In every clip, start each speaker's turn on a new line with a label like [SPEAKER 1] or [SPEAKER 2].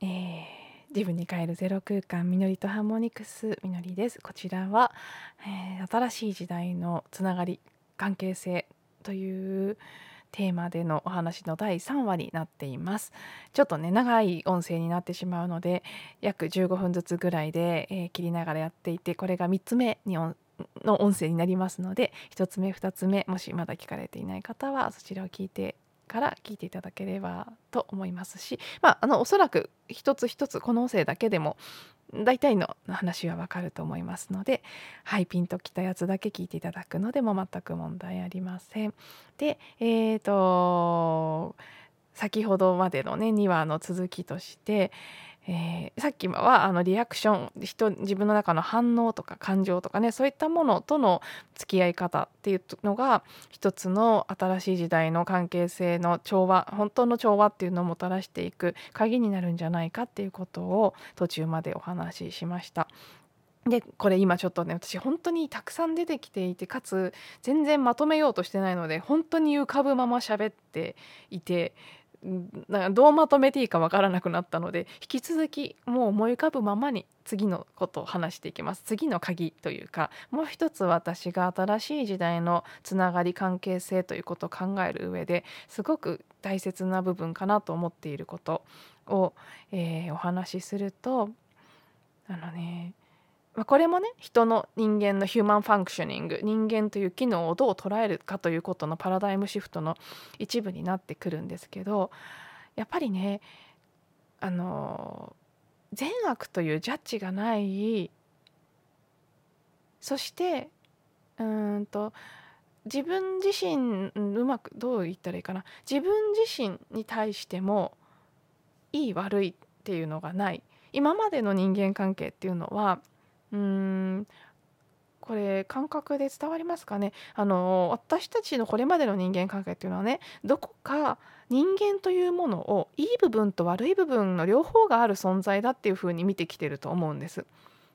[SPEAKER 1] えー、自分に帰るゼロ空間みのりとハーモニクスみのりです。こちらは、えー、新しい時代のつながり関係性というテーマでのお話の第3話になっています。ちょっとね長い音声になってしまうので約15分ずつぐらいで、えー、切りながらやっていてこれが3つ目にの音声になりますので1つ目2つ目もしまだ聞かれていない方はそちらを聞いてから聞いていただければと思いますし、まあ、あのおそらく一つ一つこの音声だけでも大体の話はわかると思いますので、はい、ピンときたやつだけ聞いていただくのでも全く問題ありません。で、えーと先ほどまでのね2話の続きとして、えー、さっきはあのリアクション人自分の中の反応とか感情とかねそういったものとの付き合い方っていうのが一つの新しい時代の関係性の調和本当の調和っていうのをもたらしていく鍵になるんじゃないかっていうことを途中までお話ししました。でこれ今ちょっとね私本当にたくさん出てきていてかつ全然まとめようとしてないので本当に浮かぶまま喋っていてなんかどうまとめていいかわからなくなったので引き続きもう思い浮かぶままに次のことを話していきます。次の鍵というかもう一つ私が新しい時代のつながり関係性ということを考える上ですごく大切な部分かなと思っていることを、えー、お話しするとあのねまあ、これもね人の人間のヒューマンファンクショニング人間という機能をどう捉えるかということのパラダイムシフトの一部になってくるんですけどやっぱりねあの善悪というジャッジがないそしてうんと自分自身うまくどう言ったらいいかな自分自身に対してもいい悪いっていうのがない。今までの人間関係っていうのはうーんこれ感覚で伝わりますかね？あの私たちのこれまでの人間関係っていうのはねどこか人間というものをいい部分と悪い部分の両方がある存在だっていうふうに見てきてると思うんです。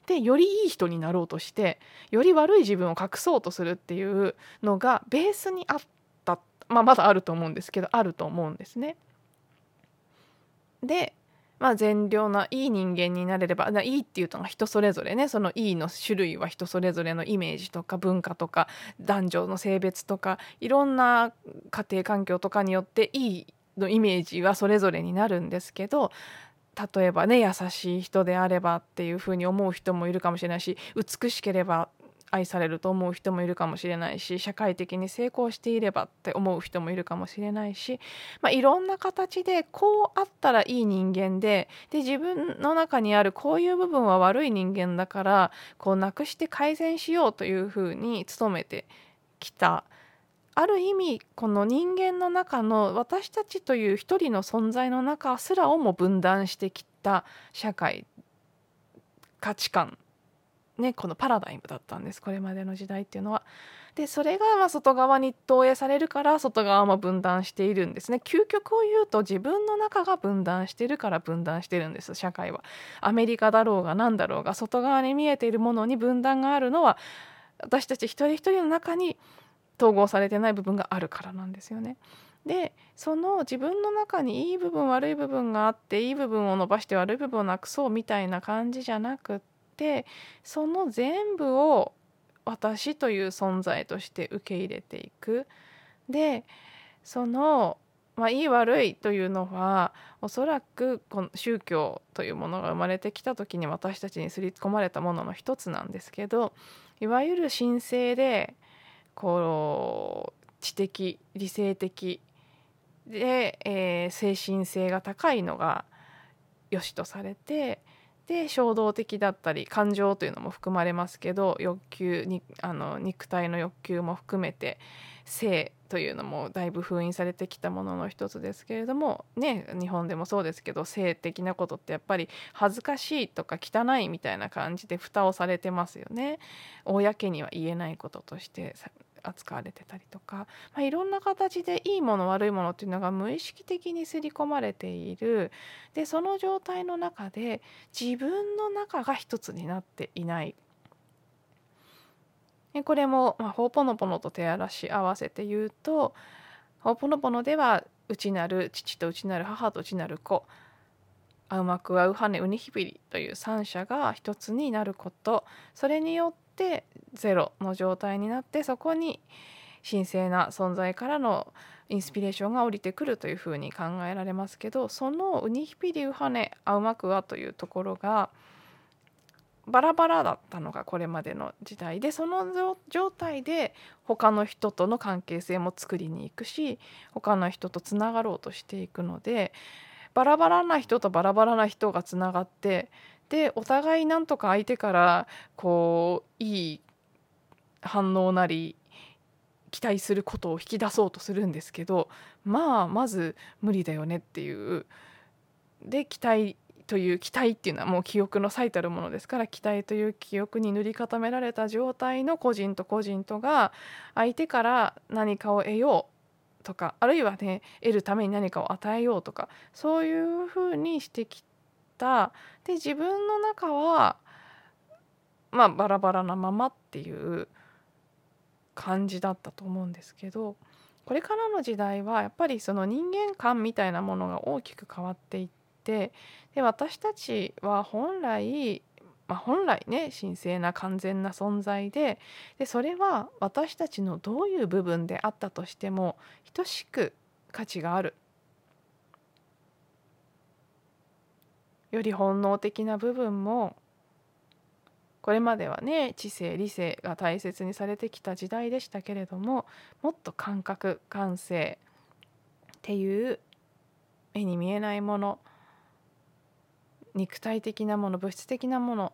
[SPEAKER 1] でよりいい人になろうとしてより悪い自分を隠そうとするっていうのがベースにあった、まあ、まだあると思うんですけどあると思うんですね。でまあ、善良ないい人間になれればいいっていうのが人それぞれね。そのいいの種類は人それぞれのイメージとか文化とか男女の性別とかいろんな家庭環境とかによっていいのイメージはそれぞれになるんですけど例えばね優しい人であればっていうふうに思う人もいるかもしれないし美しければ愛されると思う人もいるかもしれないし社会的に成功していればって思う人もいるかもしれないし、まあ、いろんな形でこうあったらいい人間でで自分の中にあるこういう部分は悪い人間だからこうなくして改善しようというふうに努めてきた。ある意味この人間の中の私たちという一人の存在の中すらをも分断してきた社会価値観。ね、このパラダイムだったんですこれまでの時代っていうのは。でそれがま外側に投影されるから外側も分断しているんですね究極を言うと自分の中が分断してるから分断してるんです社会は。アメリカだろうが何だろうが外側に見えているものに分断があるのは私たち一人一人の中に統合されてない部分があるからなんですよね。でその自分の中にいい部分悪い部分があっていい部分を伸ばして悪い部分をなくそうみたいな感じじゃなくってその全部を私という存在として受け入れていく。でそのまあ、いい悪いというのはおそらくこの宗教というものが生まれてきた時に私たちに刷り込まれたものの一つなんですけどいわゆる神聖でこう知的理性的で、えー、精神性が高いのが良しとされてで衝動的だったり感情というのも含まれますけど欲求にあの肉体の欲求も含めて性というのもだいぶ封印されてきたものの一つですけれどもね日本でもそうですけど性的なことってやっぱり恥ずかしいとか汚いみたいな感じで蓋をされてますよね。公には言えないこととして扱われてたりとか、まあ、いろんな形でいいもの悪いものっていうのが無意識的に刷り込まれている。でその状態の中で自分の中が一つになっていない。でこれも、まあ、ホーポノポノと手荒らし合わせて言うとホーポノポノでは内なる父と内なる母と内なる子アウマクアウハネウニヒビリという三者が一つになること。それによってゼロの状態になってそこに神聖な存在からのインスピレーションが降りてくるというふうに考えられますけどそのウニヒピリウハネアウマクアというところがバラバラだったのがこれまでの時代でその状態で他の人との関係性も作りに行くし他の人とつながろうとしていくのでバラバラな人とバラバラな人がつながってでお互いなんとか相手からこういい反応なり期待することを引き出そうとするんですけどまあまず無理だよねっていう。で期待という期待っていうのはもう記憶の最たるものですから期待という記憶に塗り固められた状態の個人と個人とが相手から何かを得ようとかあるいはね得るために何かを与えようとかそういうふうにしてきた。で自分の中はまあバラバラなままっていう感じだったと思うんですけどこれからの時代はやっぱりその人間観みたいなものが大きく変わっていってで私たちは本来まあ、本来ね神聖な完全な存在ででそれは私たちのどういう部分であったとしても等しく価値がある。より本能的な部分もこれまではね知性理性が大切にされてきた時代でしたけれどももっと感覚感性っていう目に見えないもの肉体的なもの物質的なもの、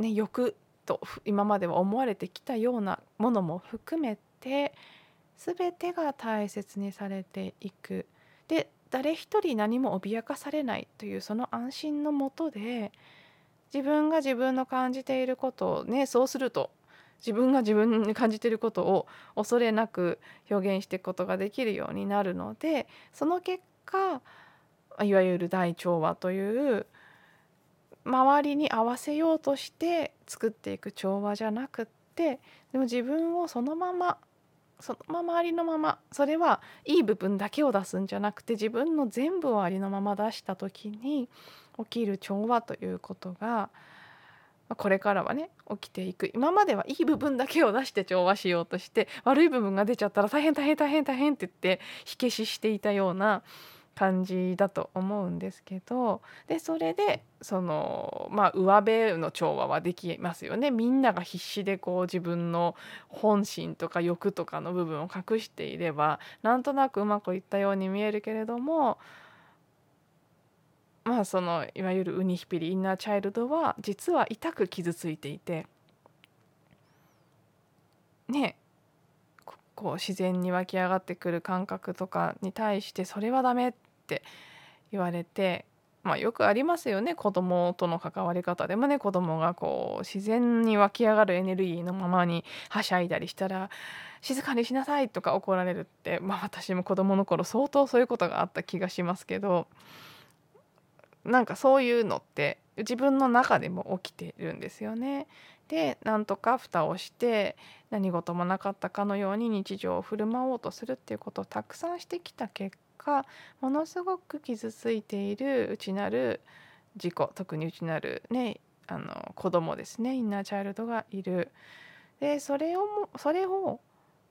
[SPEAKER 1] ね、欲と今までは思われてきたようなものも含めて全てが大切にされていく。で誰一人何も脅かされないというその安心のもとで自分が自分の感じていることをねそうすると自分が自分に感じていることを恐れなく表現していくことができるようになるのでその結果いわゆる大調和という周りに合わせようとして作っていく調和じゃなくってでも自分をそのままそのままありのままそれはいい部分だけを出すんじゃなくて自分の全部をありのまま出した時に起きる調和ということがこれからはね起きていく。今まではいい部分だけを出して調和しようとして悪い部分が出ちゃったら大変大変大変大変って言って火消ししていたような感じだと思うんですけどでそれでそのまあ上辺の調和はできますよね。みんなが必死でこう自分の本心とか欲とかの部分を隠していればなんとなくうまくいったように見えるけれどもまあそのいわゆるウニヒピリインナーチャイルドは実は痛く傷ついていてねこう自然に湧き上がってくる感覚とかに対してそれはダメって言われてまあよくありますよね子供との関わり方でもね子供がこう自然に湧き上がるエネルギーのままにはしゃいだりしたら静かにしなさいとか怒られるってまあ私も子供の頃相当そういうことがあった気がしますけどなんかそういうのって自分の中でも起きてるんですよね。でなんとか蓋をして何事もなかったかのように日常を振る舞おうとするっていうことをたくさんしてきた結果ものすごく傷ついている内なる自己特に内なるねあの子供ですねインナーチャイルドがいる。でそれをそれを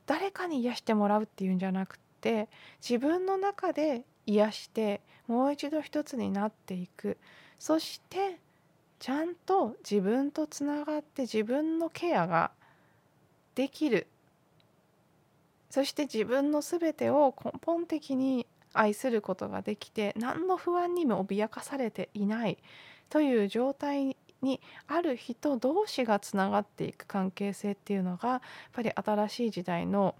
[SPEAKER 1] 誰かに癒してもらうっていうんじゃなくて自分の中で癒してもう一度一つになっていくそしてちゃんと自分とつながって自分のケアができるそして自分の全てを根本的に愛することができて何の不安にも脅かされていないという状態にある人同士がつながっていく関係性っていうのがやっぱり新しい時代の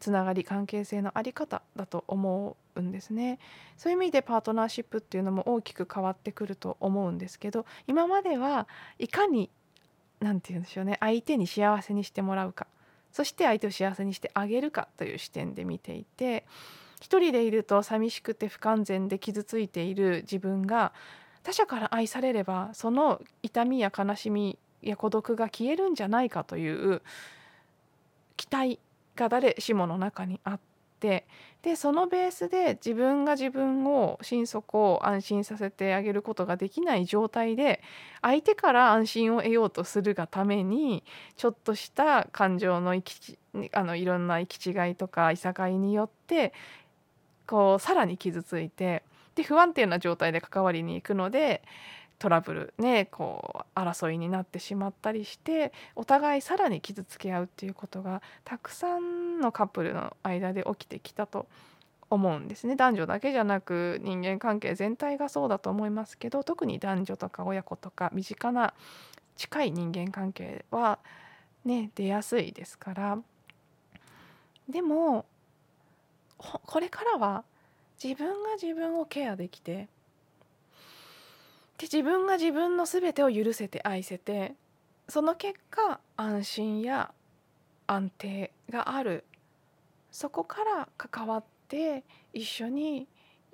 [SPEAKER 1] つながり関係性の在り方だと思うんですね。そういう意味でパートナーシップっていうのも大きく変わってくると思うんですけど今まではいかに何て言うんでしょうね相手に幸せにしてもらうかそして相手を幸せにしてあげるかという視点で見ていて一人でいると寂しくて不完全で傷ついている自分が他者から愛されればその痛みや悲しみや孤独が消えるんじゃないかという期待が誰しもの中にあってでそのベースで自分が自分を心底を安心させてあげることができない状態で相手から安心を得ようとするがためにちょっとした感情の行きあのいろんな行き違いとかいさかいによってこうさらに傷ついてで不安定な状態で関わりに行くのでトラブルねこう争いになってしまったりしてお互いさらに傷つけ合うっていうことがたくさんのカップルの間で起きてきたと。思うんですね。男女だけじゃなく人間関係全体がそうだと思いますけど特に男女とか親子とか身近な近い人間関係はね出やすいですから。でもこれからは自分が自分をケアできてで自分が自分の全てを許せて愛せてその結果安心や安定がある。そこから関わって一緒に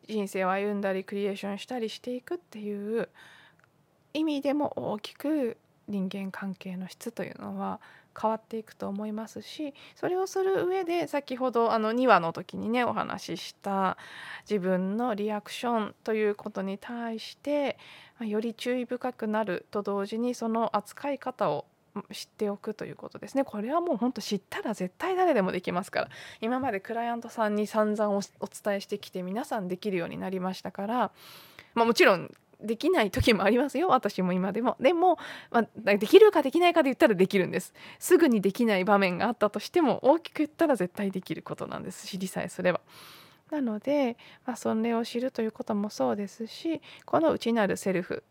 [SPEAKER 1] 人生を歩んだりクリエーションしたりしていくっていう意味でも大きく人間関係の質というのは変わっていくと思いますしそれをする上で先ほどあの2話の時にねお話しした自分のリアクションということに対してより注意深くなると同時にその扱い方を知っておくということですね。これはもうほんと知ったら絶対誰でもできますから。今までクライアントさんに散々お伝えしてきて皆さんできるようになりましたから、まあ、もちろんできない時もありますよ私も今でもでも、まあ、できるかできないかで言ったらできるんですすぐにできない場面があったとしても大きく言ったら絶対できることなんです知りさえすれば。なので、まあ、それを知るということもそうですしこの内なるセルフ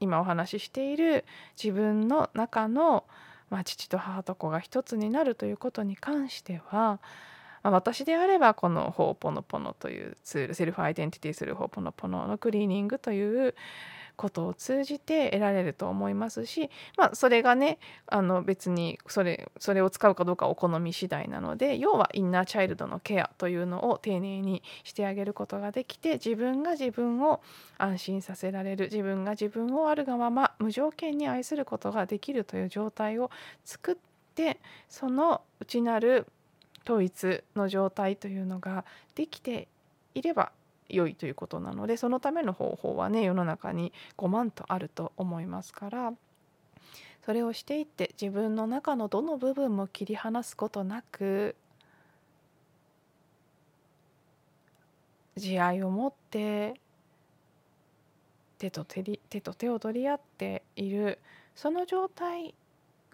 [SPEAKER 1] 今お話ししている自分の中の、まあ、父と母と子が一つになるということに関してはまあ、私であればこのホーポノポノというツールセルフアイデンティティするホーポノポノのクリーニングということを通じて得られると思いますし、まあ、それがねあの別にそれそれを使うかどうかお好み次第なので要はインナーチャイルドのケアというのを丁寧にしてあげることができて自分が自分を安心させられる自分が自分をあるがまま無条件に愛することができるという状態を作ってその内なる統一の状態というのができていれば良いということなのでそのための方法はね世の中に5万とあると思いますからそれをしていって自分の中のどの部分も切り離すことなく慈愛を持って手と手手と手を取り合っているその状態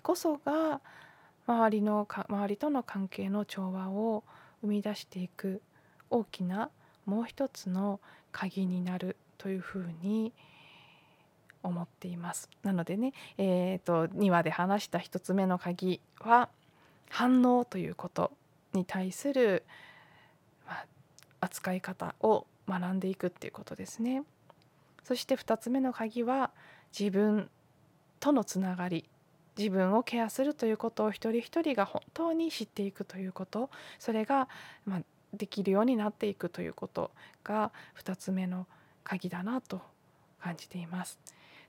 [SPEAKER 1] こそが周りの周りとの関係の調和を生み出していく大きなもう一つの鍵になるというふうに思っています。なのでね、えーと、2話で話した1つ目の鍵は反応ということに対する、まあ、扱い方を学んでいくっていうことですね。そして2つ目の鍵は自分とのつながり自分をケアするということを一人一人が本当に知っていくということそれが、まあ、できるようになっていくということが2つ目の鍵だなと感じています。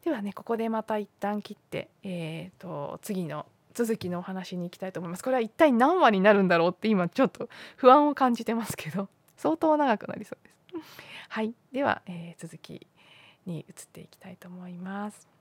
[SPEAKER 1] ではねここでまた一旦切って、えーと、次の続きのお話に行きたいと思います。これは一体何話になるんだろうって今ちょっと不安を感じてますけど相当長くなりそうです。はいでは、えー、続きに移っていきたいと思います。